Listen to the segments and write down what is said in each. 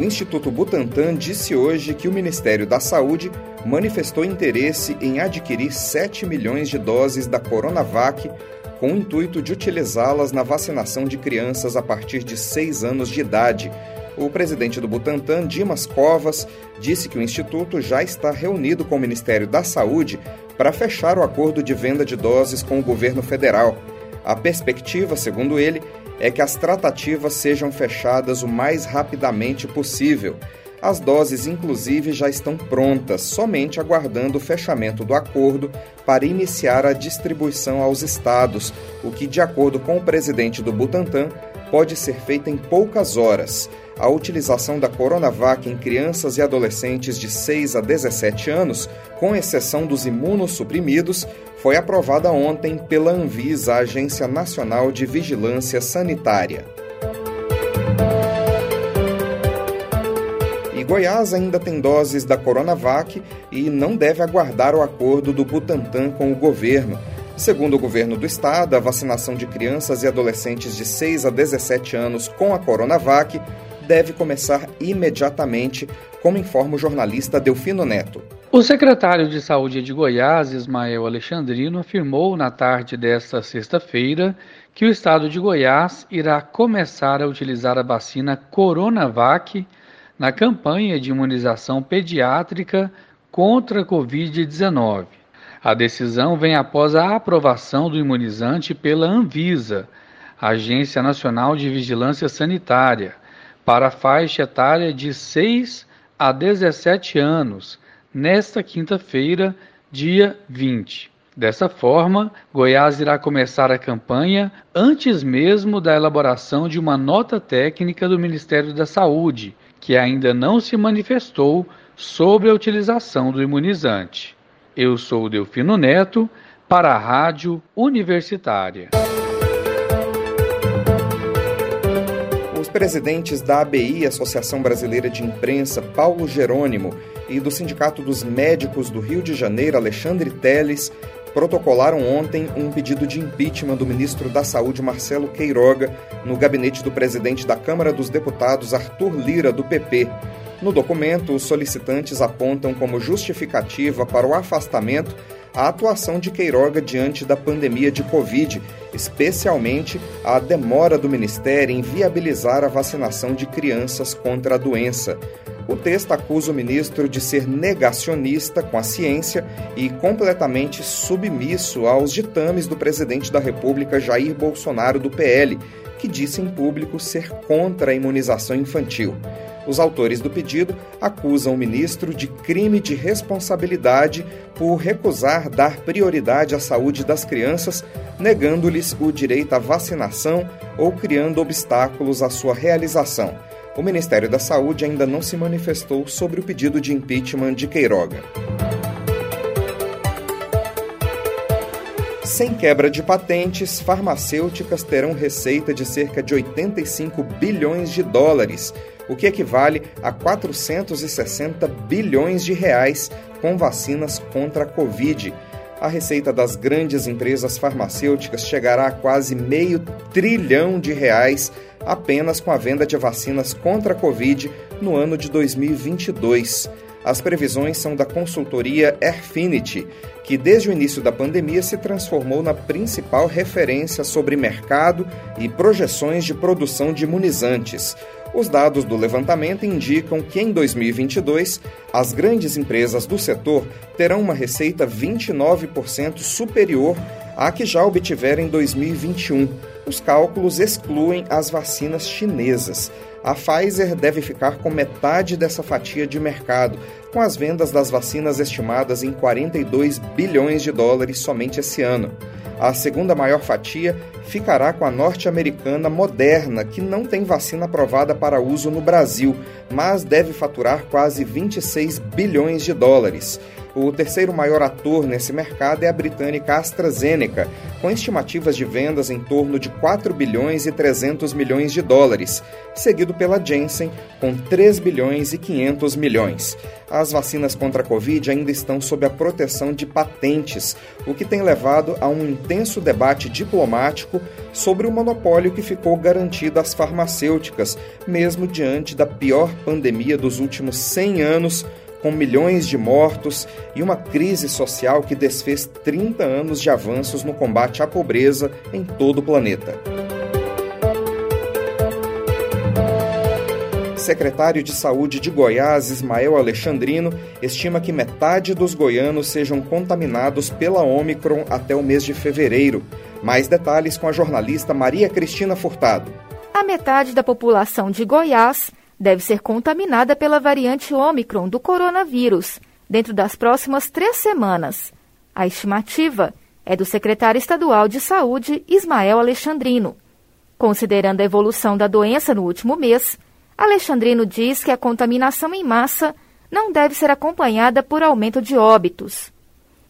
O Instituto Butantan disse hoje que o Ministério da Saúde manifestou interesse em adquirir 7 milhões de doses da Coronavac com o intuito de utilizá-las na vacinação de crianças a partir de 6 anos de idade. O presidente do Butantan, Dimas Covas, disse que o instituto já está reunido com o Ministério da Saúde para fechar o acordo de venda de doses com o governo federal. A perspectiva, segundo ele, é que as tratativas sejam fechadas o mais rapidamente possível. As doses, inclusive, já estão prontas, somente aguardando o fechamento do acordo para iniciar a distribuição aos estados, o que, de acordo com o presidente do Butantan, pode ser feita em poucas horas. A utilização da Coronavac em crianças e adolescentes de 6 a 17 anos, com exceção dos imunossuprimidos, foi aprovada ontem pela Anvisa, Agência Nacional de Vigilância Sanitária. Goiás ainda tem doses da Coronavac e não deve aguardar o acordo do Butantan com o governo. Segundo o governo do estado, a vacinação de crianças e adolescentes de 6 a 17 anos com a Coronavac deve começar imediatamente, como informa o jornalista Delfino Neto. O secretário de Saúde de Goiás, Ismael Alexandrino, afirmou na tarde desta sexta-feira que o estado de Goiás irá começar a utilizar a vacina Coronavac na campanha de imunização pediátrica contra a Covid-19. A decisão vem após a aprovação do imunizante pela Anvisa, Agência Nacional de Vigilância Sanitária, para a faixa etária de 6 a 17 anos, nesta quinta-feira, dia 20. Dessa forma, Goiás irá começar a campanha antes mesmo da elaboração de uma nota técnica do Ministério da Saúde, que ainda não se manifestou sobre a utilização do imunizante. Eu sou Delfino Neto, para a Rádio Universitária. Os presidentes da ABI, Associação Brasileira de Imprensa, Paulo Jerônimo, e do Sindicato dos Médicos do Rio de Janeiro, Alexandre Teles, protocolaram ontem um pedido de impeachment do ministro da Saúde, Marcelo Queiroga, no gabinete do presidente da Câmara dos Deputados, Arthur Lira, do PP. No documento, os solicitantes apontam como justificativa para o afastamento a atuação de Queiroga diante da pandemia de Covid, especialmente a demora do Ministério em viabilizar a vacinação de crianças contra a doença. O texto acusa o ministro de ser negacionista com a ciência e completamente submisso aos ditames do presidente da República Jair Bolsonaro do PL, que disse em público ser contra a imunização infantil. Os autores do pedido acusam o ministro de crime de responsabilidade por recusar dar prioridade à saúde das crianças, negando-lhes o direito à vacinação ou criando obstáculos à sua realização o Ministério da Saúde ainda não se manifestou sobre o pedido de impeachment de Queiroga. Sem quebra de patentes, farmacêuticas terão receita de cerca de 85 bilhões de dólares, o que equivale a 460 bilhões de reais com vacinas contra a Covid. A receita das grandes empresas farmacêuticas chegará a quase meio trilhão de reais apenas com a venda de vacinas contra a Covid no ano de 2022. As previsões são da consultoria Airfinity, que desde o início da pandemia se transformou na principal referência sobre mercado e projeções de produção de imunizantes. Os dados do levantamento indicam que em 2022, as grandes empresas do setor terão uma receita 29% superior à que já obtiveram em 2021 os cálculos excluem as vacinas chinesas. A Pfizer deve ficar com metade dessa fatia de mercado, com as vendas das vacinas estimadas em 42 bilhões de dólares somente esse ano. A segunda maior fatia ficará com a norte-americana Moderna, que não tem vacina aprovada para uso no Brasil, mas deve faturar quase 26 bilhões de dólares. O terceiro maior ator nesse mercado é a britânica AstraZeneca, com estimativas de vendas em torno de 4 bilhões e 300 milhões de dólares, seguido pela Janssen, com 3 bilhões e 500 milhões. As vacinas contra a Covid ainda estão sob a proteção de patentes, o que tem levado a um intenso debate diplomático sobre o monopólio que ficou garantido às farmacêuticas, mesmo diante da pior pandemia dos últimos 100 anos com milhões de mortos e uma crise social que desfez 30 anos de avanços no combate à pobreza em todo o planeta. Secretário de Saúde de Goiás, Ismael Alexandrino, estima que metade dos goianos sejam contaminados pela Omicron até o mês de fevereiro. Mais detalhes com a jornalista Maria Cristina Furtado. A metade da população de Goiás deve ser contaminada pela variante Ômicron do coronavírus dentro das próximas três semanas. A estimativa é do secretário estadual de Saúde, Ismael Alexandrino. Considerando a evolução da doença no último mês, Alexandrino diz que a contaminação em massa não deve ser acompanhada por aumento de óbitos.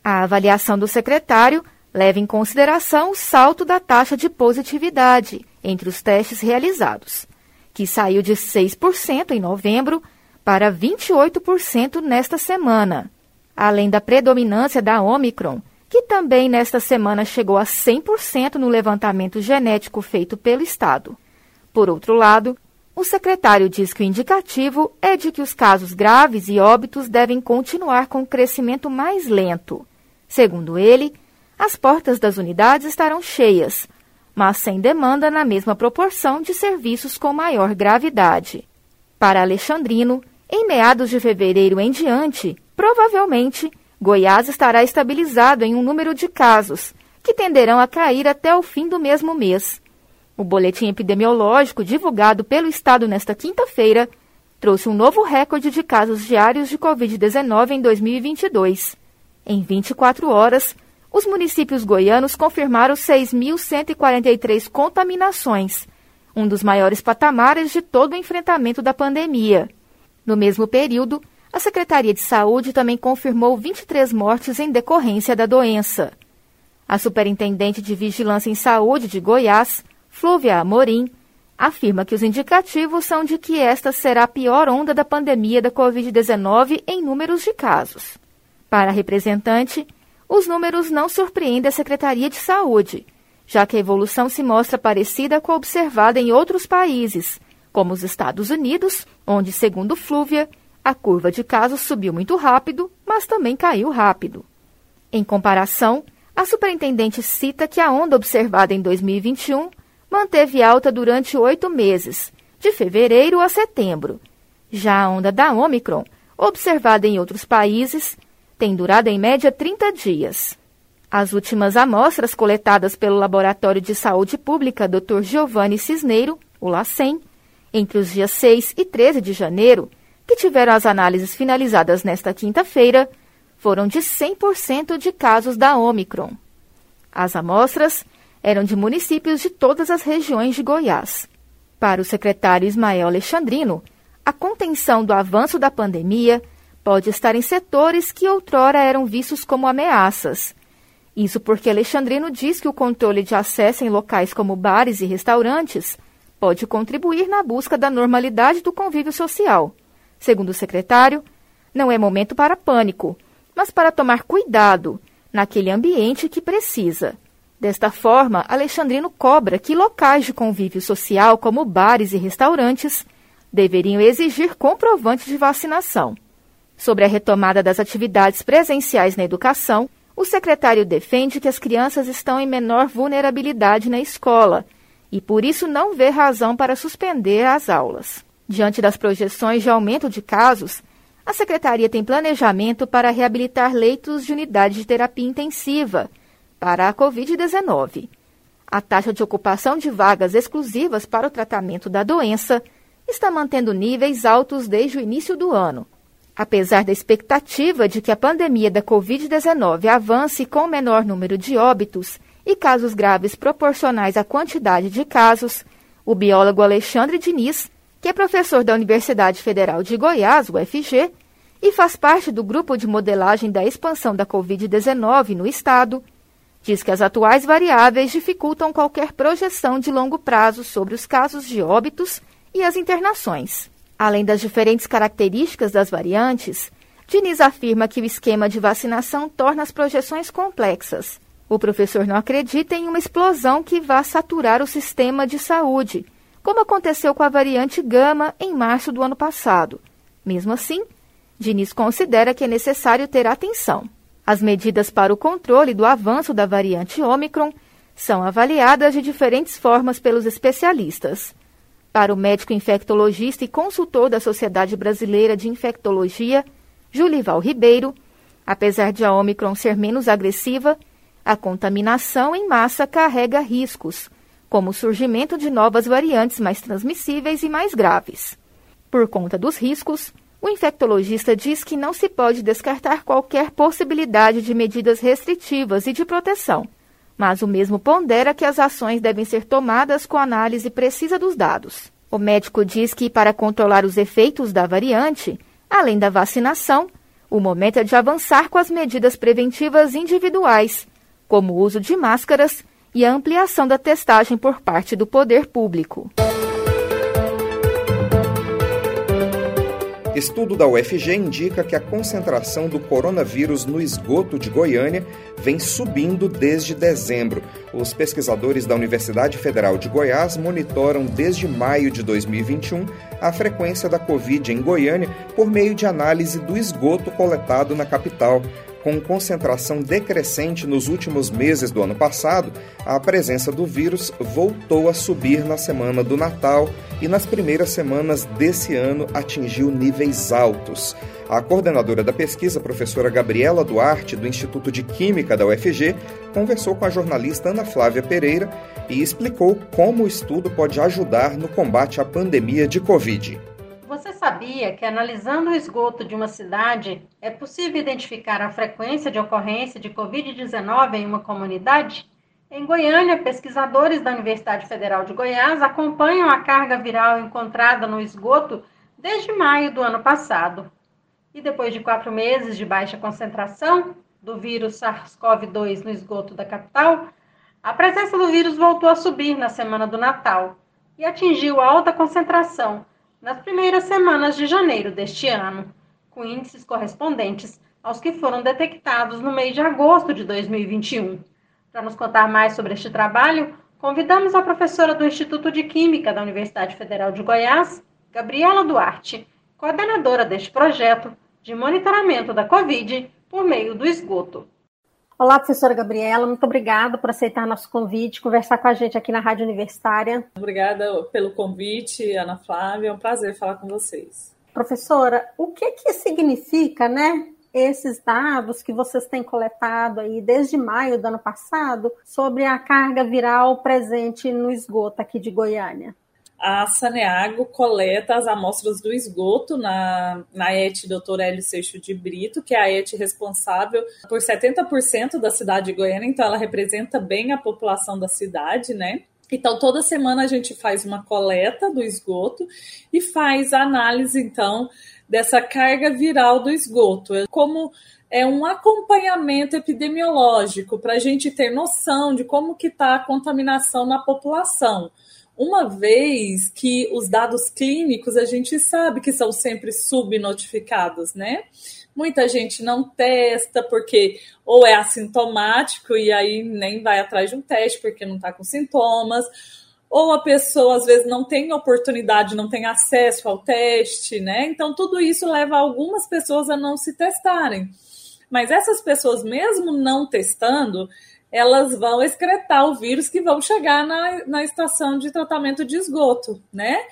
A avaliação do secretário leva em consideração o salto da taxa de positividade entre os testes realizados que saiu de 6% em novembro para 28% nesta semana. Além da predominância da Omicron, que também nesta semana chegou a 100% no levantamento genético feito pelo Estado. Por outro lado, o secretário diz que o indicativo é de que os casos graves e óbitos devem continuar com crescimento mais lento. Segundo ele, as portas das unidades estarão cheias, mas sem demanda na mesma proporção de serviços com maior gravidade. Para Alexandrino, em meados de fevereiro em diante, provavelmente, Goiás estará estabilizado em um número de casos, que tenderão a cair até o fim do mesmo mês. O boletim epidemiológico divulgado pelo Estado nesta quinta-feira trouxe um novo recorde de casos diários de Covid-19 em 2022. Em 24 horas, os municípios goianos confirmaram 6.143 contaminações, um dos maiores patamares de todo o enfrentamento da pandemia. No mesmo período, a Secretaria de Saúde também confirmou 23 mortes em decorrência da doença. A Superintendente de Vigilância em Saúde de Goiás, Flúvia Amorim, afirma que os indicativos são de que esta será a pior onda da pandemia da Covid-19 em números de casos. Para a representante, os números não surpreendem a Secretaria de Saúde, já que a evolução se mostra parecida com a observada em outros países, como os Estados Unidos, onde, segundo Flúvia, a curva de casos subiu muito rápido, mas também caiu rápido. Em comparação, a superintendente cita que a onda observada em 2021 manteve alta durante oito meses, de fevereiro a setembro. Já a onda da Omicron, observada em outros países, tem durado em média 30 dias. As últimas amostras coletadas pelo Laboratório de Saúde Pública Dr. Giovanni Cisneiro, o LACEN, entre os dias 6 e 13 de janeiro, que tiveram as análises finalizadas nesta quinta-feira, foram de 100% de casos da Omicron. As amostras eram de municípios de todas as regiões de Goiás. Para o secretário Ismael Alexandrino, a contenção do avanço da pandemia pode estar em setores que outrora eram vistos como ameaças. Isso porque Alexandrino diz que o controle de acesso em locais como bares e restaurantes pode contribuir na busca da normalidade do convívio social. Segundo o secretário, não é momento para pânico, mas para tomar cuidado naquele ambiente que precisa. Desta forma, Alexandrino cobra que locais de convívio social, como bares e restaurantes, deveriam exigir comprovantes de vacinação. Sobre a retomada das atividades presenciais na educação, o secretário defende que as crianças estão em menor vulnerabilidade na escola e, por isso, não vê razão para suspender as aulas. Diante das projeções de aumento de casos, a secretaria tem planejamento para reabilitar leitos de unidade de terapia intensiva para a Covid-19. A taxa de ocupação de vagas exclusivas para o tratamento da doença está mantendo níveis altos desde o início do ano. Apesar da expectativa de que a pandemia da Covid-19 avance com menor número de óbitos e casos graves proporcionais à quantidade de casos, o biólogo Alexandre Diniz, que é professor da Universidade Federal de Goiás, UFG, e faz parte do grupo de modelagem da expansão da Covid-19 no estado, diz que as atuais variáveis dificultam qualquer projeção de longo prazo sobre os casos de óbitos e as internações. Além das diferentes características das variantes, Diniz afirma que o esquema de vacinação torna as projeções complexas. O professor não acredita em uma explosão que vá saturar o sistema de saúde, como aconteceu com a variante Gama em março do ano passado. Mesmo assim, Diniz considera que é necessário ter atenção. As medidas para o controle do avanço da variante Ômicron são avaliadas de diferentes formas pelos especialistas. Para o médico infectologista e consultor da Sociedade Brasileira de Infectologia, Julival Ribeiro, apesar de a Ômicron ser menos agressiva, a contaminação em massa carrega riscos, como o surgimento de novas variantes mais transmissíveis e mais graves. Por conta dos riscos, o infectologista diz que não se pode descartar qualquer possibilidade de medidas restritivas e de proteção, mas o mesmo pondera que as ações devem ser tomadas com análise precisa dos dados. O médico diz que, para controlar os efeitos da variante, além da vacinação, o momento é de avançar com as medidas preventivas individuais, como o uso de máscaras e a ampliação da testagem por parte do poder público. Estudo da UFG indica que a concentração do coronavírus no esgoto de Goiânia vem subindo desde dezembro. Os pesquisadores da Universidade Federal de Goiás monitoram desde maio de 2021 a frequência da Covid em Goiânia por meio de análise do esgoto coletado na capital. Com concentração decrescente nos últimos meses do ano passado, a presença do vírus voltou a subir na semana do Natal e nas primeiras semanas desse ano atingiu níveis altos. A coordenadora da pesquisa, professora Gabriela Duarte, do Instituto de Química da UFG, conversou com a jornalista Ana Flávia Pereira e explicou como o estudo pode ajudar no combate à pandemia de Covid. Sabia que analisando o esgoto de uma cidade é possível identificar a frequência de ocorrência de Covid-19 em uma comunidade? Em Goiânia, pesquisadores da Universidade Federal de Goiás acompanham a carga viral encontrada no esgoto desde maio do ano passado. E depois de quatro meses de baixa concentração do vírus SARS-CoV-2 no esgoto da capital, a presença do vírus voltou a subir na semana do Natal e atingiu alta concentração nas primeiras semanas de janeiro deste ano, com índices correspondentes aos que foram detectados no mês de agosto de 2021. Para nos contar mais sobre este trabalho, convidamos a professora do Instituto de Química da Universidade Federal de Goiás, Gabriela Duarte, coordenadora deste projeto de monitoramento da Covid por meio do esgoto. Olá, professora Gabriela, muito obrigada por aceitar nosso convite, conversar com a gente aqui na Rádio Universitária. Obrigada pelo convite, Ana Flávia, é um prazer falar com vocês. Professora, o que que significa, né, esses dados que vocês têm coletado aí desde maio do ano passado sobre a carga viral presente no esgoto aqui de Goiânia? A Saneago coleta as amostras do esgoto na, na ET Dr. Hélio Seixo de Brito, que é a ET responsável por 70% da cidade de Goiânia, então ela representa bem a população da cidade, né? Então, toda semana a gente faz uma coleta do esgoto e faz a análise, então, dessa carga viral do esgoto. Como é um acompanhamento epidemiológico para a gente ter noção de como que está a contaminação na população uma vez que os dados clínicos a gente sabe que são sempre subnotificados, né? Muita gente não testa porque ou é assintomático e aí nem vai atrás de um teste porque não está com sintomas, ou a pessoa às vezes não tem oportunidade, não tem acesso ao teste, né? Então tudo isso leva algumas pessoas a não se testarem. Mas essas pessoas, mesmo não testando, elas vão excretar o vírus que vão chegar na, na estação de tratamento de esgoto, né?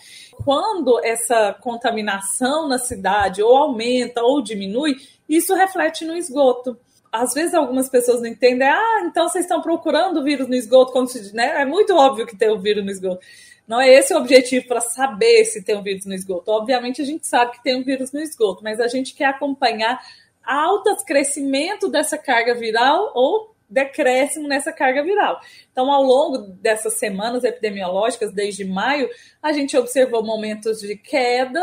Quando essa contaminação na cidade ou aumenta ou diminui, isso reflete no esgoto. Às vezes algumas pessoas não entendem, ah, então vocês estão procurando o vírus no esgoto, como se, né? É muito óbvio que tem o vírus no esgoto. Não é esse o objetivo para saber se tem um vírus no esgoto. Obviamente a gente sabe que tem um vírus no esgoto, mas a gente quer acompanhar alto crescimento dessa carga viral ou decréscimo nessa carga viral. Então, ao longo dessas semanas epidemiológicas, desde maio, a gente observou momentos de queda,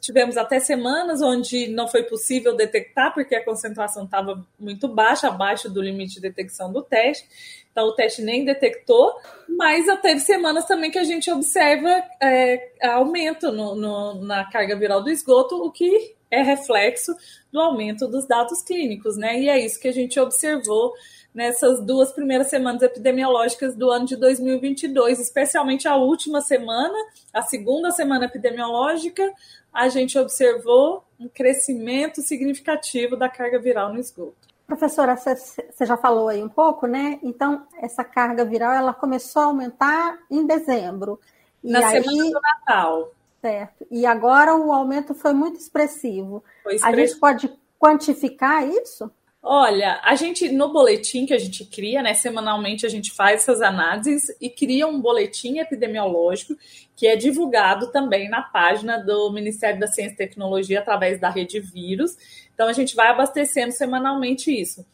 tivemos até semanas onde não foi possível detectar, porque a concentração estava muito baixa, abaixo do limite de detecção do teste. Então, o teste nem detectou, mas teve semanas também que a gente observa é, aumento no, no, na carga viral do esgoto, o que é reflexo do aumento dos dados clínicos, né? E é isso que a gente observou nessas duas primeiras semanas epidemiológicas do ano de 2022, especialmente a última semana, a segunda semana epidemiológica, a gente observou um crescimento significativo da carga viral no esgoto. Professora, você já falou aí um pouco, né? Então, essa carga viral ela começou a aumentar em dezembro. Na e semana aí... do Natal. Certo. E agora o aumento foi muito expressivo. Foi expressivo. A gente pode quantificar isso? Olha, a gente no boletim que a gente cria, né, semanalmente a gente faz essas análises e cria um boletim epidemiológico que é divulgado também na página do Ministério da Ciência e Tecnologia através da rede vírus. Então a gente vai abastecendo semanalmente isso.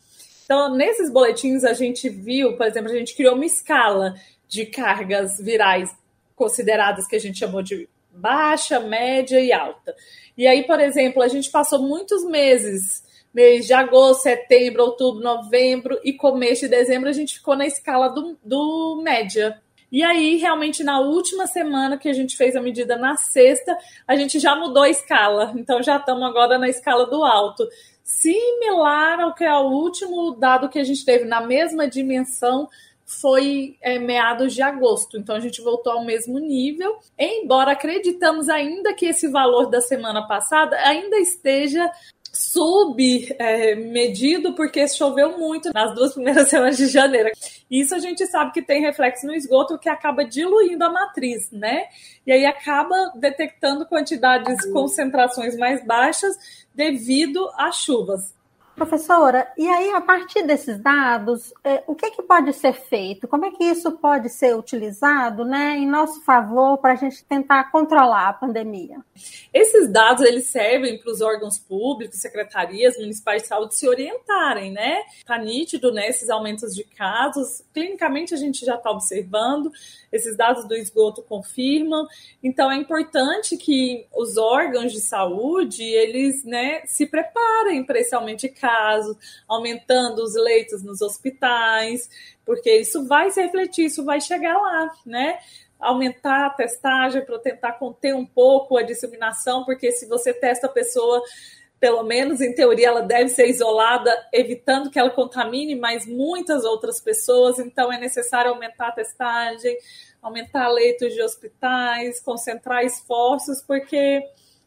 Então, nesses boletins a gente viu, por exemplo, a gente criou uma escala de cargas virais consideradas que a gente chamou de baixa, média e alta. E aí, por exemplo, a gente passou muitos meses, mês de agosto, setembro, outubro, novembro e começo de dezembro, a gente ficou na escala do, do média. E aí, realmente, na última semana que a gente fez a medida na sexta, a gente já mudou a escala. Então, já estamos agora na escala do alto. Similar ao que é o último dado que a gente teve na mesma dimensão foi é, meados de agosto. Então a gente voltou ao mesmo nível, embora acreditamos ainda que esse valor da semana passada ainda esteja submedido é, porque choveu muito nas duas primeiras semanas de janeiro. Isso a gente sabe que tem reflexo no esgoto que acaba diluindo a matriz, né? E aí acaba detectando quantidades, concentrações mais baixas devido às chuvas. Professora, e aí, a partir desses dados, é, o que, que pode ser feito? Como é que isso pode ser utilizado né, em nosso favor para a gente tentar controlar a pandemia? Esses dados eles servem para os órgãos públicos, secretarias municipais de saúde se orientarem, né? Está nítido né, esses aumentos de casos. Clinicamente, a gente já está observando, esses dados do esgoto confirmam. Então, é importante que os órgãos de saúde eles né, se preparem para esse aumento de casos, aumentando os leitos nos hospitais, porque isso vai se refletir, isso vai chegar lá, né? Aumentar a testagem para tentar conter um pouco a disseminação, porque se você testa a pessoa pelo menos em teoria, ela deve ser isolada, evitando que ela contamine mais muitas outras pessoas. Então, é necessário aumentar a testagem, aumentar leitos de hospitais, concentrar esforços, porque,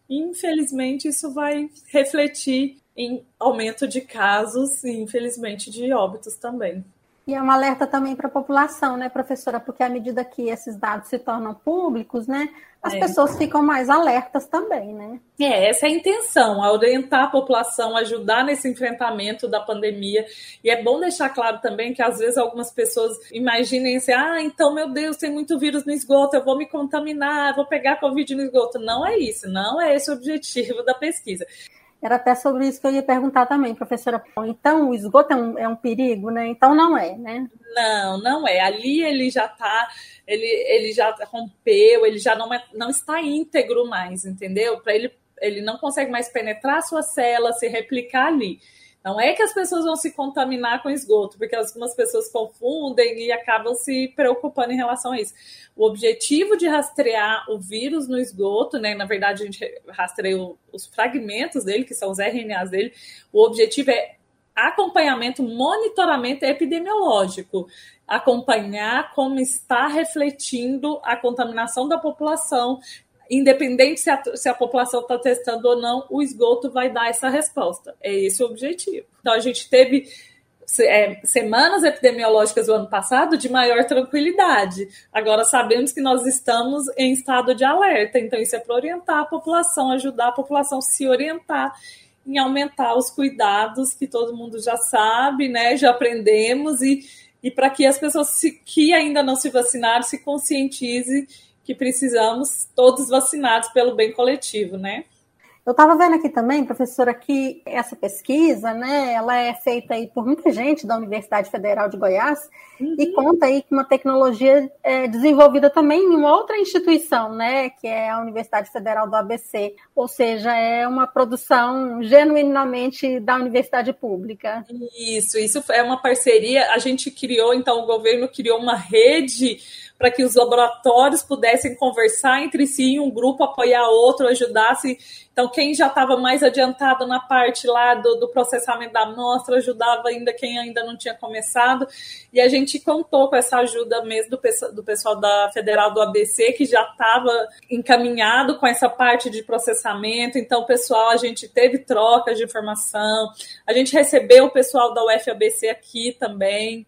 infelizmente, isso vai refletir em aumento de casos e, infelizmente, de óbitos também. E é um alerta também para a população, né, professora? Porque à medida que esses dados se tornam públicos, né, as é. pessoas ficam mais alertas também, né? É, essa é a intenção, a orientar a população, ajudar nesse enfrentamento da pandemia. E é bom deixar claro também que às vezes algumas pessoas imaginem assim, ah, então, meu Deus, tem muito vírus no esgoto, eu vou me contaminar, vou pegar Covid no esgoto. Não é isso, não é esse o objetivo da pesquisa. Era até sobre isso que eu ia perguntar também, professora. Então, o esgoto é um, é um perigo, né? Então, não é, né? Não, não é. Ali ele já está, ele, ele já rompeu, ele já não, é, não está íntegro mais, entendeu? Para ele, ele não consegue mais penetrar a sua célula, se replicar ali. Não é que as pessoas vão se contaminar com esgoto, porque algumas pessoas confundem e acabam se preocupando em relação a isso. O objetivo de rastrear o vírus no esgoto, né? Na verdade, a gente rastreia os fragmentos dele, que são os RNAs dele. O objetivo é acompanhamento, monitoramento epidemiológico, acompanhar como está refletindo a contaminação da população, independente se a, se a população está testando ou não, o esgoto vai dar essa resposta. É esse o objetivo. Então, a gente teve é, semanas epidemiológicas do ano passado de maior tranquilidade. Agora sabemos que nós estamos em estado de alerta, então isso é para orientar a população, ajudar a população a se orientar em aumentar os cuidados que todo mundo já sabe, né? Já aprendemos e, e para que as pessoas se, que ainda não se vacinaram se conscientizem que precisamos todos vacinados pelo bem coletivo, né? Eu estava vendo aqui também, professora, que essa pesquisa, né, ela é feita aí por muita gente da Universidade Federal de Goiás uhum. e conta aí com uma tecnologia é, desenvolvida também em uma outra instituição, né, que é a Universidade Federal do ABC, ou seja, é uma produção genuinamente da universidade pública. Isso, isso é uma parceria. A gente criou, então, o governo criou uma rede para que os laboratórios pudessem conversar entre si, um grupo apoiar outro, ajudasse. Então, quem já estava mais adiantado na parte lá do, do, processamento da amostra, ajudava ainda quem ainda não tinha começado. E a gente contou com essa ajuda mesmo do, do pessoal da Federal do ABC, que já estava encaminhado com essa parte de processamento. Então, pessoal, a gente teve trocas de informação, a gente recebeu o pessoal da UFABC aqui também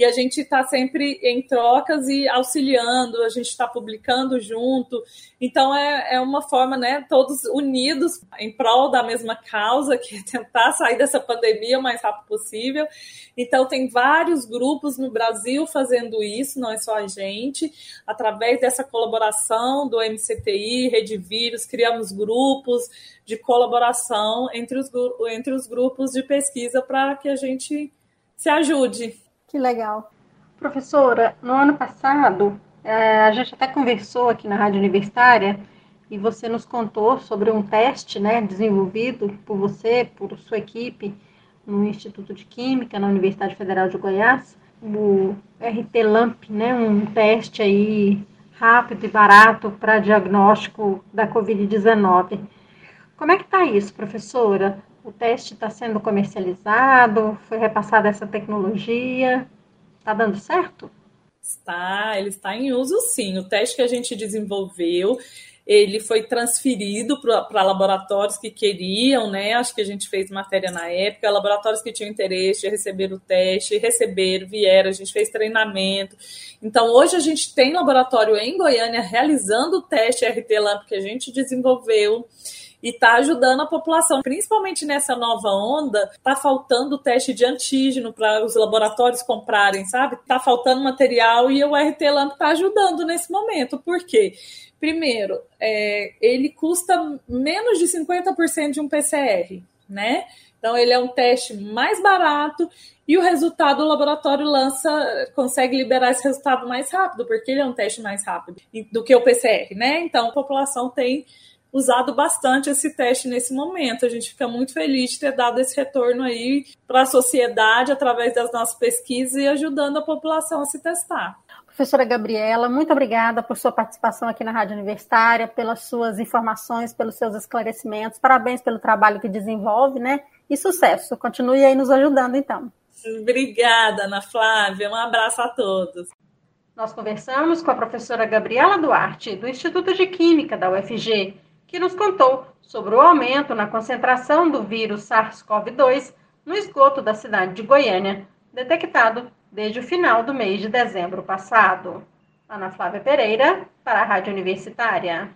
e a gente está sempre em trocas e auxiliando, a gente está publicando junto. Então é, é uma forma, né, todos unidos em prol da mesma causa, que é tentar sair dessa pandemia o mais rápido possível. Então tem vários grupos no Brasil fazendo isso, não é só a gente. Através dessa colaboração do MCTI, Rede Vírus, criamos grupos de colaboração entre os, entre os grupos de pesquisa para que a gente se ajude. Que legal. Professora, no ano passado, é, a gente até conversou aqui na Rádio Universitária e você nos contou sobre um teste né, desenvolvido por você, por sua equipe, no Instituto de Química, na Universidade Federal de Goiás, o RT-LAMP, né, um teste aí rápido e barato para diagnóstico da Covid-19. Como é que está isso, professora? O teste está sendo comercializado? Foi repassada essa tecnologia? Está dando certo? Está, ele está em uso sim. O teste que a gente desenvolveu, ele foi transferido para laboratórios que queriam, né? Acho que a gente fez matéria na época, laboratórios que tinham interesse de receber o teste, receberam, vieram, a gente fez treinamento. Então, hoje a gente tem laboratório em Goiânia realizando o teste RT-LAMP que a gente desenvolveu e está ajudando a população, principalmente nessa nova onda, está faltando teste de antígeno para os laboratórios comprarem, sabe? Está faltando material e o RT Lamp está ajudando nesse momento. Por quê? Primeiro, é, ele custa menos de 50% de um PCR, né? Então, ele é um teste mais barato e o resultado o laboratório lança, consegue liberar esse resultado mais rápido, porque ele é um teste mais rápido do que o PCR, né? Então, a população tem usado bastante esse teste nesse momento. A gente fica muito feliz de ter dado esse retorno aí para a sociedade através das nossas pesquisas e ajudando a população a se testar. Professora Gabriela, muito obrigada por sua participação aqui na Rádio Universitária, pelas suas informações, pelos seus esclarecimentos. Parabéns pelo trabalho que desenvolve, né? E sucesso. Continue aí nos ajudando, então. Obrigada, Ana Flávia. Um abraço a todos. Nós conversamos com a professora Gabriela Duarte, do Instituto de Química da UFG que nos contou sobre o aumento na concentração do vírus SARS-CoV-2 no esgoto da cidade de Goiânia, detectado desde o final do mês de dezembro passado. Ana Flávia Pereira, para a Rádio Universitária.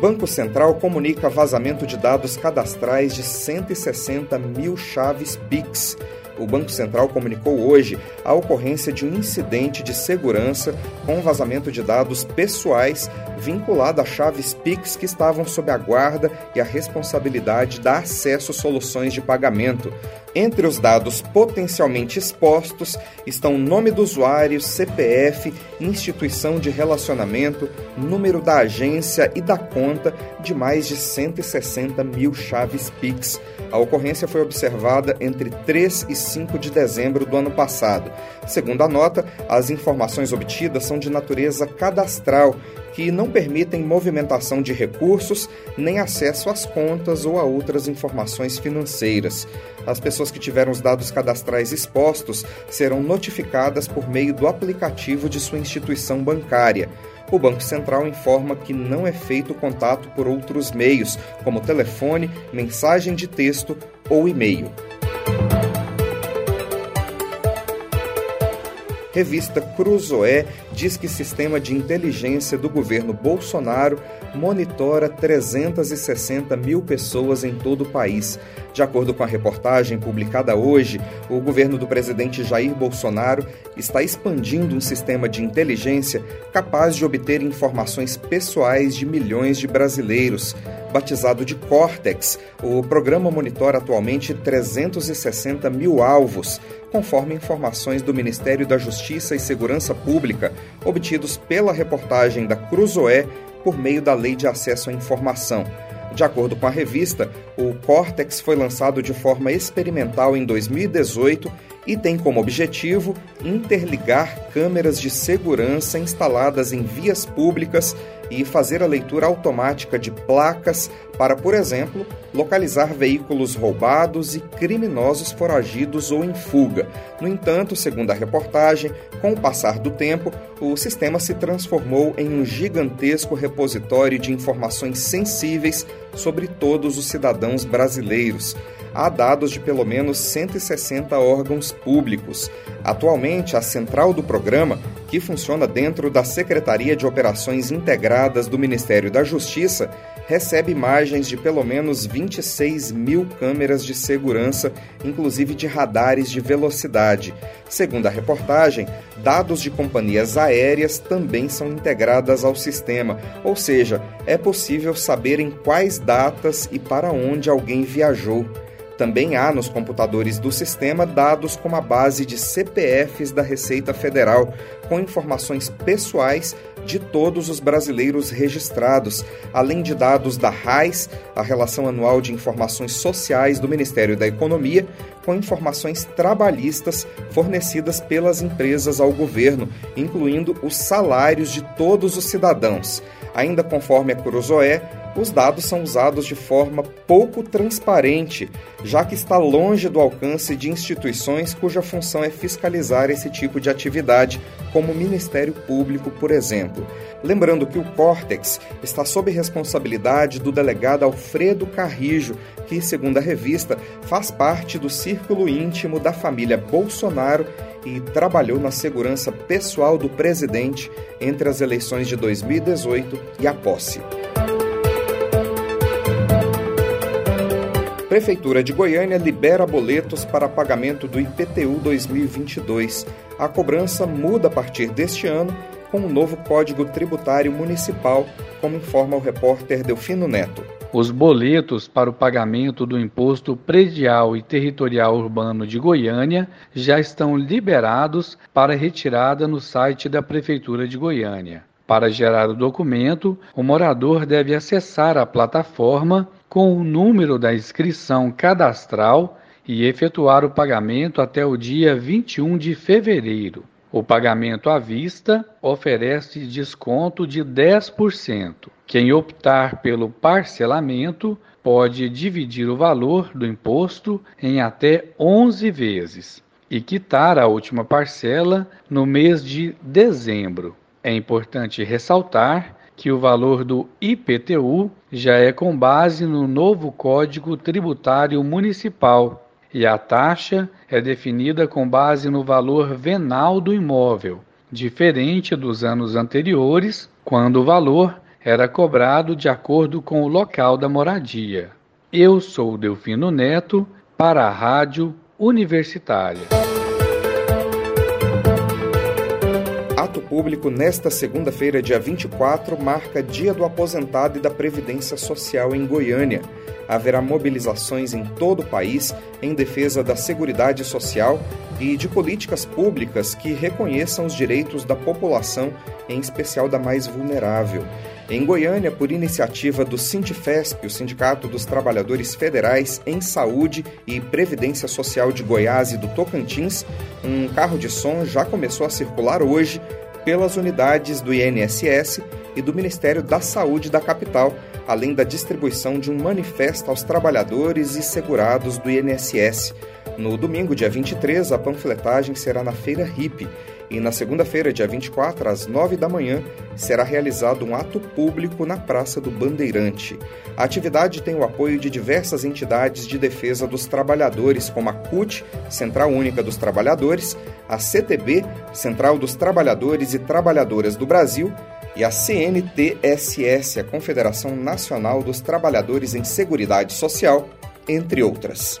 Banco Central comunica vazamento de dados cadastrais de 160 mil chaves PIX o Banco Central comunicou hoje a ocorrência de um incidente de segurança com vazamento de dados pessoais vinculado a chaves PIX que estavam sob a guarda e a responsabilidade da acesso soluções de pagamento. Entre os dados potencialmente expostos estão nome do usuário, CPF, instituição de relacionamento, número da agência e da conta de mais de 160 mil chaves PIX. A ocorrência foi observada entre 3 e 5 de dezembro do ano passado. Segundo a nota, as informações obtidas são de natureza cadastral que não permitem movimentação de recursos nem acesso às contas ou a outras informações financeiras. As pessoas que tiveram os dados cadastrais expostos serão notificadas por meio do aplicativo de sua instituição bancária. O Banco Central informa que não é feito contato por outros meios, como telefone, mensagem de texto ou e-mail. Revista Cruzoé diz que sistema de inteligência do governo Bolsonaro monitora 360 mil pessoas em todo o país. De acordo com a reportagem publicada hoje, o governo do presidente Jair Bolsonaro está expandindo um sistema de inteligência capaz de obter informações pessoais de milhões de brasileiros. Batizado de Cortex, o programa monitora atualmente 360 mil alvos, conforme informações do Ministério da Justiça e Segurança Pública, obtidos pela reportagem da Cruzoé por meio da Lei de Acesso à Informação. De acordo com a revista, o Cortex foi lançado de forma experimental em 2018 e tem como objetivo interligar câmeras de segurança instaladas em vias públicas e fazer a leitura automática de placas para, por exemplo, localizar veículos roubados e criminosos foragidos ou em fuga. No entanto, segundo a reportagem, com o passar do tempo, o sistema se transformou em um gigantesco repositório de informações sensíveis sobre todos os cidadãos brasileiros há dados de pelo menos 160 órgãos públicos. Atualmente, a central do programa, que funciona dentro da Secretaria de Operações Integradas do Ministério da Justiça, recebe imagens de pelo menos 26 mil câmeras de segurança, inclusive de radares de velocidade. Segundo a reportagem, dados de companhias aéreas também são integradas ao sistema, ou seja, é possível saber em quais datas e para onde alguém viajou. Também há nos computadores do sistema dados com a base de CPFs da Receita Federal, com informações pessoais de todos os brasileiros registrados, além de dados da RAIS, a Relação Anual de Informações Sociais do Ministério da Economia, com informações trabalhistas fornecidas pelas empresas ao governo, incluindo os salários de todos os cidadãos. Ainda conforme a Cruzoé, os dados são usados de forma pouco transparente, já que está longe do alcance de instituições cuja função é fiscalizar esse tipo de atividade, como o Ministério Público, por exemplo. Lembrando que o Córtex está sob responsabilidade do delegado Alfredo Carrijo, que, segundo a revista, faz parte do círculo íntimo da família Bolsonaro e trabalhou na segurança pessoal do presidente entre as eleições de 2018 e a posse. Prefeitura de Goiânia libera boletos para pagamento do IPTU 2022. A cobrança muda a partir deste ano com o um novo Código Tributário Municipal, como informa o repórter Delfino Neto. Os boletos para o pagamento do Imposto Predial e Territorial Urbano de Goiânia já estão liberados para retirada no site da Prefeitura de Goiânia. Para gerar o documento, o morador deve acessar a plataforma com o número da inscrição cadastral e efetuar o pagamento até o dia 21 de fevereiro. O pagamento à vista oferece desconto de 10%. Quem optar pelo parcelamento pode dividir o valor do imposto em até 11 vezes e quitar a última parcela no mês de dezembro. É importante ressaltar que o valor do IPTU já é com base no novo Código Tributário Municipal e a taxa é definida com base no valor venal do imóvel, diferente dos anos anteriores, quando o valor era cobrado de acordo com o local da moradia. Eu sou Delfino Neto para a Rádio Universitária. Público nesta segunda-feira, dia 24, marca Dia do Aposentado e da Previdência Social em Goiânia. Haverá mobilizações em todo o país em defesa da Seguridade Social e de políticas públicas que reconheçam os direitos da população, em especial da mais vulnerável. Em Goiânia, por iniciativa do Sindifesp, o Sindicato dos Trabalhadores Federais em Saúde e Previdência Social de Goiás e do Tocantins, um carro de som já começou a circular hoje pelas unidades do INSS e do Ministério da Saúde da capital, além da distribuição de um manifesto aos trabalhadores e segurados do INSS. No domingo, dia 23, a panfletagem será na Feira Hip e na segunda-feira, dia 24, às 9 da manhã, será realizado um ato público na Praça do Bandeirante. A atividade tem o apoio de diversas entidades de defesa dos trabalhadores, como a CUT, Central Única dos Trabalhadores, a CTB, Central dos Trabalhadores e Trabalhadoras do Brasil, e a CNTSS, a Confederação Nacional dos Trabalhadores em Seguridade Social, entre outras.